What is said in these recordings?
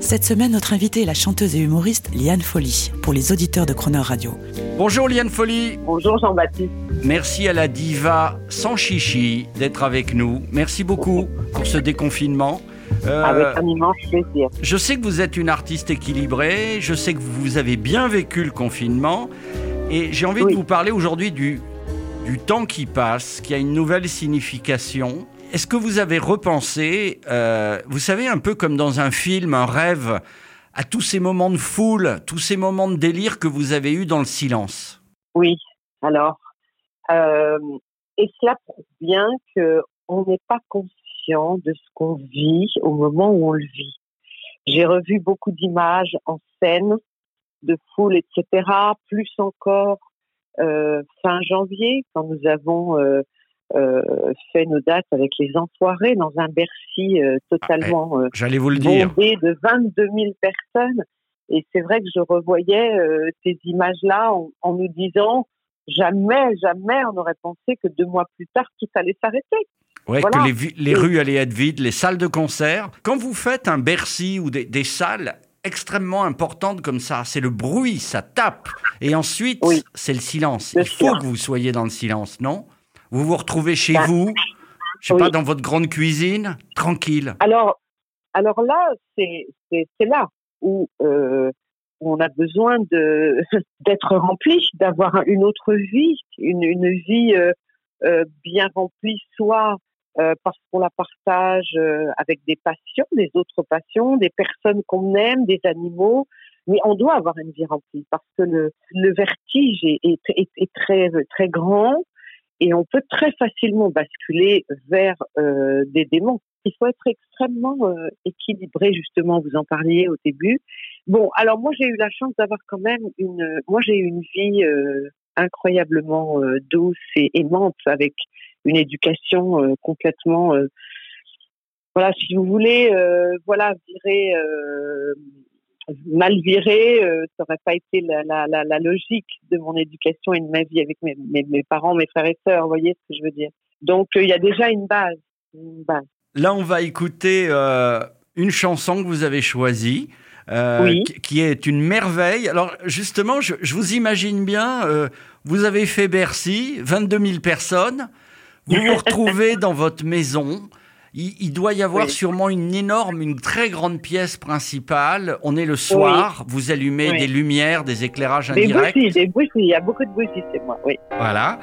Cette semaine, notre invitée est la chanteuse et humoriste Liane Folly pour les auditeurs de Croner Radio. Bonjour Liane Folly, Bonjour Jean-Baptiste. merci à la diva sans chichi d'être avec nous. Merci beaucoup pour ce déconfinement. Euh, Avec un immense plaisir. je sais que vous êtes une artiste équilibrée, je sais que vous avez bien vécu le confinement et j'ai envie Oui. de vous parler aujourd'hui du, du temps qui passe, qui a une nouvelle signification. Est-ce que vous avez repensé, euh, vous savez, un peu comme dans un film, un rêve, à tous ces moments de foule, tous ces moments de délire que vous avez eus dans le silence? Oui. Alors, euh, et cela prouve bien que on n'est pas conscient de ce qu'on vit au moment où on le vit. J'ai revu beaucoup d'images en scène, de foule, etc. Plus encore euh, fin janvier, quand nous avons fait nos dates avec les Enfoirés dans un Bercy euh, totalement euh, J'allais vous le dire. de 22 000 personnes. Et c'est vrai que je revoyais euh, ces images-là en, en nous disant jamais, jamais on aurait pensé que deux mois plus tard tout allait s'arrêter. Ouais, Voilà. que les, les rues allaient être vides, les salles de concert. Quand vous faites un Bercy ou des, des salles extrêmement importantes comme ça, c'est le bruit, ça tape. Et ensuite, Oui. c'est le silence. Il faut que vous soyez dans le silence, non? Vous vous retrouvez chez Bah, vous, je sais oui. pas, dans votre grande cuisine, tranquille. Alors, alors là, c'est là où euh, on a besoin de d'être rempli, d'avoir une autre vie, une, une vie euh, euh, bien remplie, soit parce qu'on la partage avec des passions, des autres passions, des personnes qu'on aime, des animaux. Mais on doit avoir une vie remplie parce que le, le vertige est, est, est- est très très grand et on peut très facilement basculer vers euh, des démons. Il faut être extrêmement euh, équilibré, justement, vous en parliez au début. Bon, alors moi j'ai eu la chance d'avoir quand même une, moi j'ai eu une vie euh, incroyablement euh, douce et aimante avec une éducation euh, complètement, euh, voilà, si vous voulez, voilà, virée, euh, mal virée, euh, ça n'aurait pas été la, la, la, la logique de mon éducation et de ma vie avec mes, mes, mes parents, mes frères et sœurs, vous voyez ce que je veux dire. Donc euh, il y a déjà une base, une base. Là, on va écouter euh, une chanson que vous avez choisie. euh, Oui. qui- est une merveille. Alors justement, je, je vous imagine bien, vous avez fait Bercy, 22 000 personnes, vous vous retrouvez dans votre maison. Il, il doit y avoir Oui. sûrement une énorme, une très grande pièce principale. On est le soir, vous allumez Oui. des lumières, des éclairages Des indirects. bougies, des bougies, il y a beaucoup de bougies chez moi, oui. Voilà.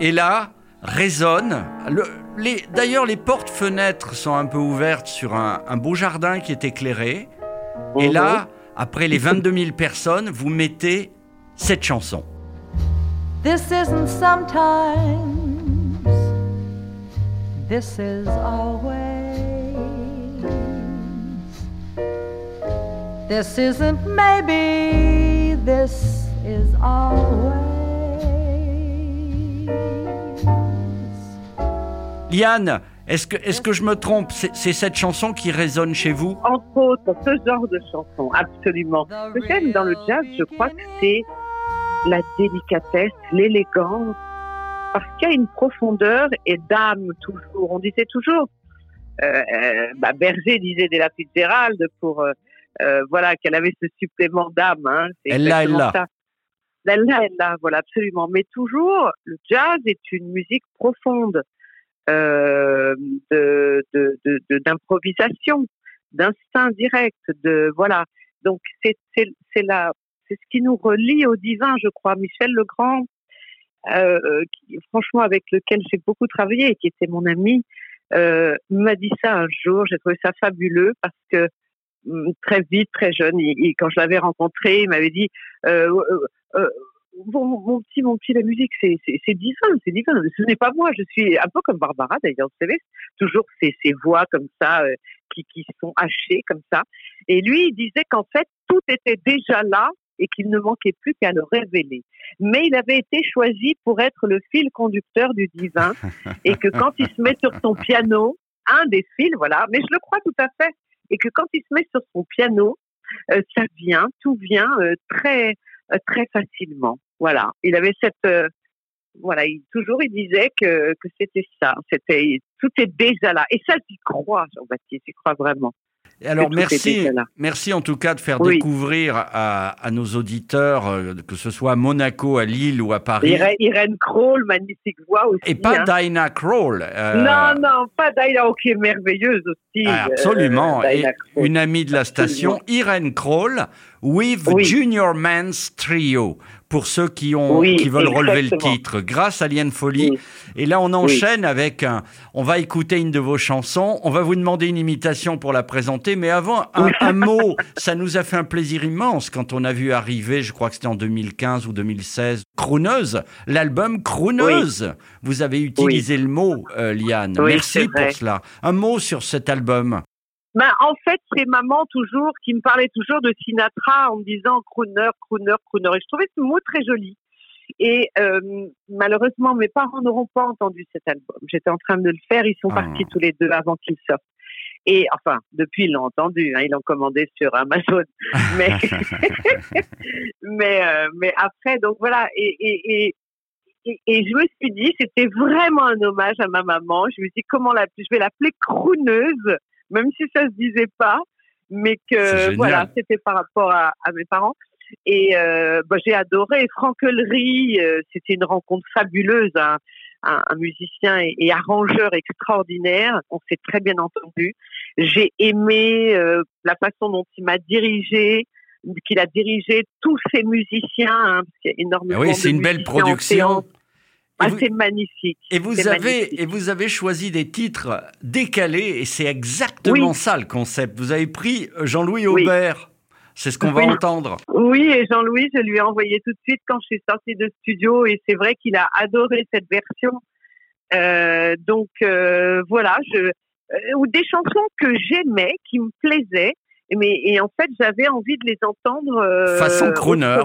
Et là, résonne. Le- les- D'ailleurs, les portes-fenêtres sont un peu ouvertes sur un, un beau jardin qui est éclairé. Et Mhm. là, après les 22 000 personnes, vous mettez cette chanson. This isn't sometimes. This is always. This isn't maybe. This is always. Liane, est-ce que, est que je me trompe? C'est cette chanson qui résonne chez vous? Entre autres, ce genre de chanson, absolument. J'aime dans le jazz, je crois que c'est la délicatesse, l'élégance, parce qu'il y a une profondeur et d'âme toujours. On disait toujours, euh, euh, bah, Berger disait d'Ella Fitzgerald pour, euh, euh, voilà, qu'elle avait ce supplément d'âme. Hein, Elle l'a, elle l'a. Elle l'a, elle l'a, voilà, absolument. Mais toujours, le jazz est une musique profonde euh, de, de, de, de- d'improvisation, d'instinct direct, de voilà. Donc c'est c'est c'est la c'est ce qui nous relie au divin, je crois. Michel Legrand, qui, franchement avec lequel j'ai beaucoup travaillé et qui était mon ami, euh, m'a dit ça un jour. J'ai trouvé ça fabuleux parce que hum, très vite, très jeune, il- il- quand je l'avais rencontré, il m'avait dit euh, euh, euh, mon, mon petit, mon petit, la musique, c'est c'est- c'est divin, c'est divin. Ce n'est pas moi, je suis un peu comme Barbara d'ailleurs, vous savez, toujours ces, ces voix comme ça euh, qui, qui sont hachées comme ça. Et lui, il disait qu'en fait, tout était déjà là et qu'il ne manquait plus qu'à le révéler. Mais il avait été choisi pour être le fil conducteur du divin et que quand il se met sur son piano, un des fils, voilà, mais je le crois tout à fait, et que quand il se met sur son piano, euh, ça vient, tout vient euh, très euh, très facilement. Voilà, il avait cette voilà, il, toujours il disait que, que c'était ça, c'était tout est déjà là. Et ça, j'y crois, Jean-Baptiste, j'y crois vraiment. Alors merci, merci en tout cas de faire découvrir à, nos auditeurs, euh, que ce soit à Monaco, à Lille ou à Paris. Irène, Kroll, magnifique voix aussi. Et pas hein. Dinah Kroll. Euh, non, non, pas Dinah, ok, merveilleuse aussi. Ah, absolument. Et une amie de la station, Irène Kroll, with Junior Man's Trio pour ceux qui, ont, qui veulent relever le titre, grâce à Liane Folie. Et là, on enchaîne avec un, on va écouter une de vos chansons, on va vous demander une imitation pour la présenter, mais avant, un, mot, ça nous a fait un plaisir immense quand on a vu arriver, je crois que c'était en 2015 ou 2016, Crooneuse, l'album Crooneuse. Vous avez utilisé le mot, euh, Liane. Merci pour cela. Un mot sur cet album. Ben, en fait, c'est maman toujours qui me parlait toujours de Sinatra en me disant crooner, crooner, crooner. Et je trouvais ce mot très joli. Et euh, malheureusement, mes parents n'auront pas entendu cet album. J'étais en train de le faire. Ils sont ah. partis tous les deux avant qu'il sorte. Et enfin, depuis, ils l'ont entendu. Hein, ils l'ont commandé sur Amazon. Mais, mais, euh, mais après, donc voilà. Et, et, et, et, je me suis dit, c'était vraiment un hommage à ma maman. Je me suis dit, comment la, je vais l'appeler crooneuse même si ça se disait pas, mais que voilà, c'était par rapport à, mes parents. Et euh, bah, j'ai adoré. Franquelerie, euh, c'était une rencontre fabuleuse. Hein. Un, musicien et, arrangeur extraordinaire. On s'est très bien entendu. J'ai aimé euh, la façon dont il m'a dirigé, qu'il a dirigé tous ces musiciens. Hein, parce énormément. Ah oui, c'est une belle production. Ah, c'est magnifique. Et vous avez et vous avez choisi des titres décalés et c'est exactement ça le concept. Vous avez pris Jean-Louis Aubert. C'est ce qu'on va entendre. Oui, et Jean-Louis, je lui ai envoyé tout de suite quand je suis sortie de studio et c'est vrai qu'il a adoré cette version. Euh, donc euh, voilà, je euh, ou des chansons que j'aimais, qui me plaisaient, mais et en fait j'avais envie de les entendre façon crooner.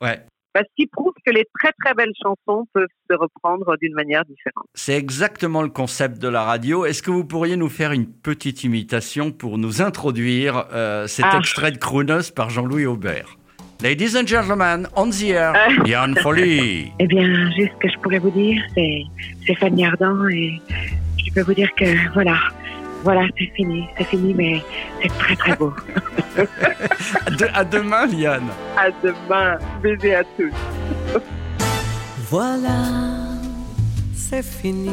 Ouais parce qu'il prouve que les très très belles chansons peuvent se reprendre d'une manière différente. C'est exactement le concept de la radio. Est-ce que vous pourriez nous faire une petite imitation pour nous introduire euh, cet ah. extrait de Crooners par Jean-Louis Aubert? Ladies and gentlemen, on the air, euh. Yann Folly. Eh bien, juste ce que je pourrais vous dire, c'est Stéphanie Ardant et je peux vous dire que voilà, voilà, c'est fini, c'est fini, mais c'est très très beau. à, demain, Liane. À demain, bébé à tous. voilà, c'est fini.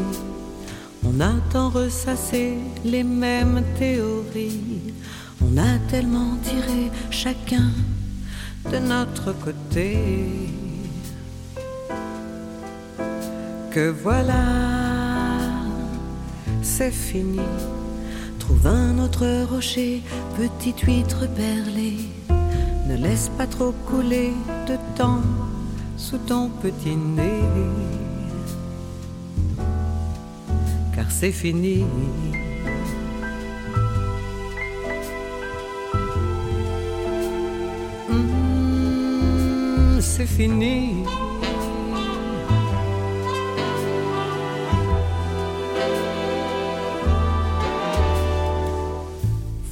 On a tant ressassé les mêmes théories. On a tellement tiré chacun de notre côté. Que voilà, c'est fini Trouve un autre rocher, petite huître perlée. Ne laisse pas trop couler de temps sous ton petit nez. Car c'est fini. Mmh, c'est fini.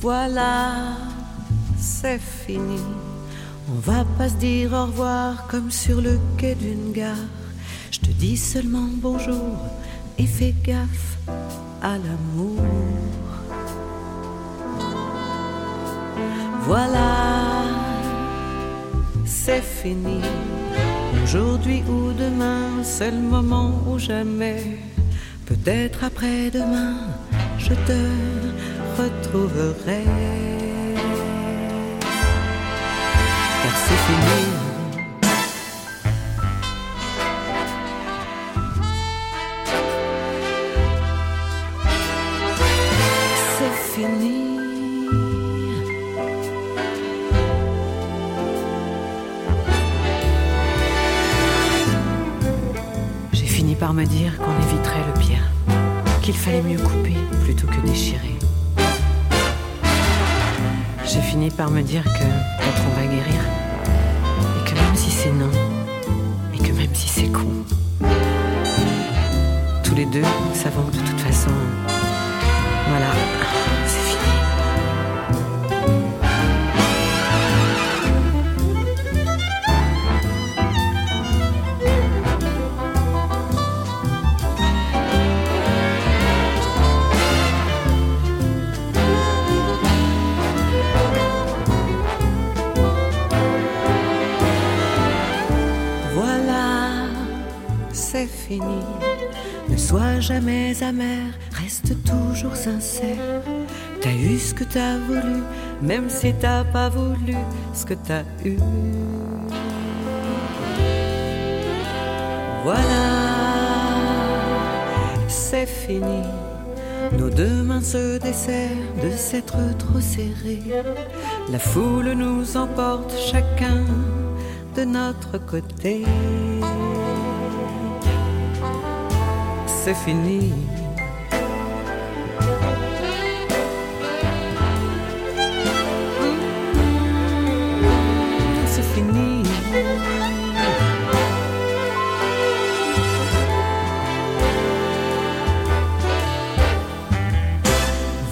Voilà, c'est fini. On va pas se dire au revoir comme sur le quai d'une gare. Je te dis seulement bonjour et fais gaffe à l'amour. Voilà, c'est fini. Aujourd'hui ou demain, c'est le moment ou jamais. Peut-être après-demain, je te Car c'est fini. C'est fini. J'ai fini par me dire qu'on éviterait le pire, qu'il fallait mieux couper plutôt que déchirer j'ai fini par me dire que peut-être on va guérir. Et que même si c'est non, et que même si c'est con, tous les deux, savons de toute façon, voilà. Jamais amer, reste toujours sincère. T'as eu ce que t'as voulu, même si t'as pas voulu ce que t'as eu. Voilà, c'est fini. Nos deux mains se desserrent de s'être trop serrées. La foule nous emporte chacun de notre côté. C'est fini. C'est fini.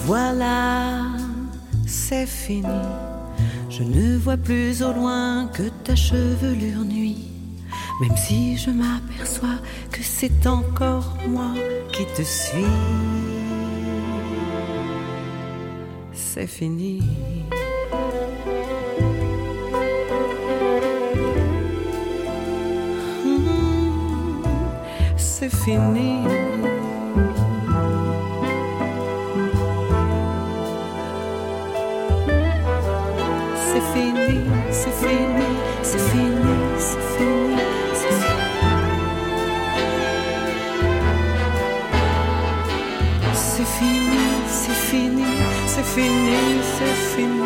Voilà, c'est fini. Je ne vois plus au loin que ta chevelure nuit. Même si je m'aperçois que c'est encore moi qui te suis. C'est fini. Hmm, C'est fini. Fini, c'est fini.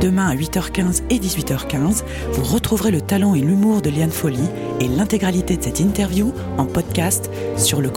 Demain à 8h15 et 18h15, vous retrouverez le talent et l'humour de Liane Folly et l'intégralité de cette interview en podcast sur le.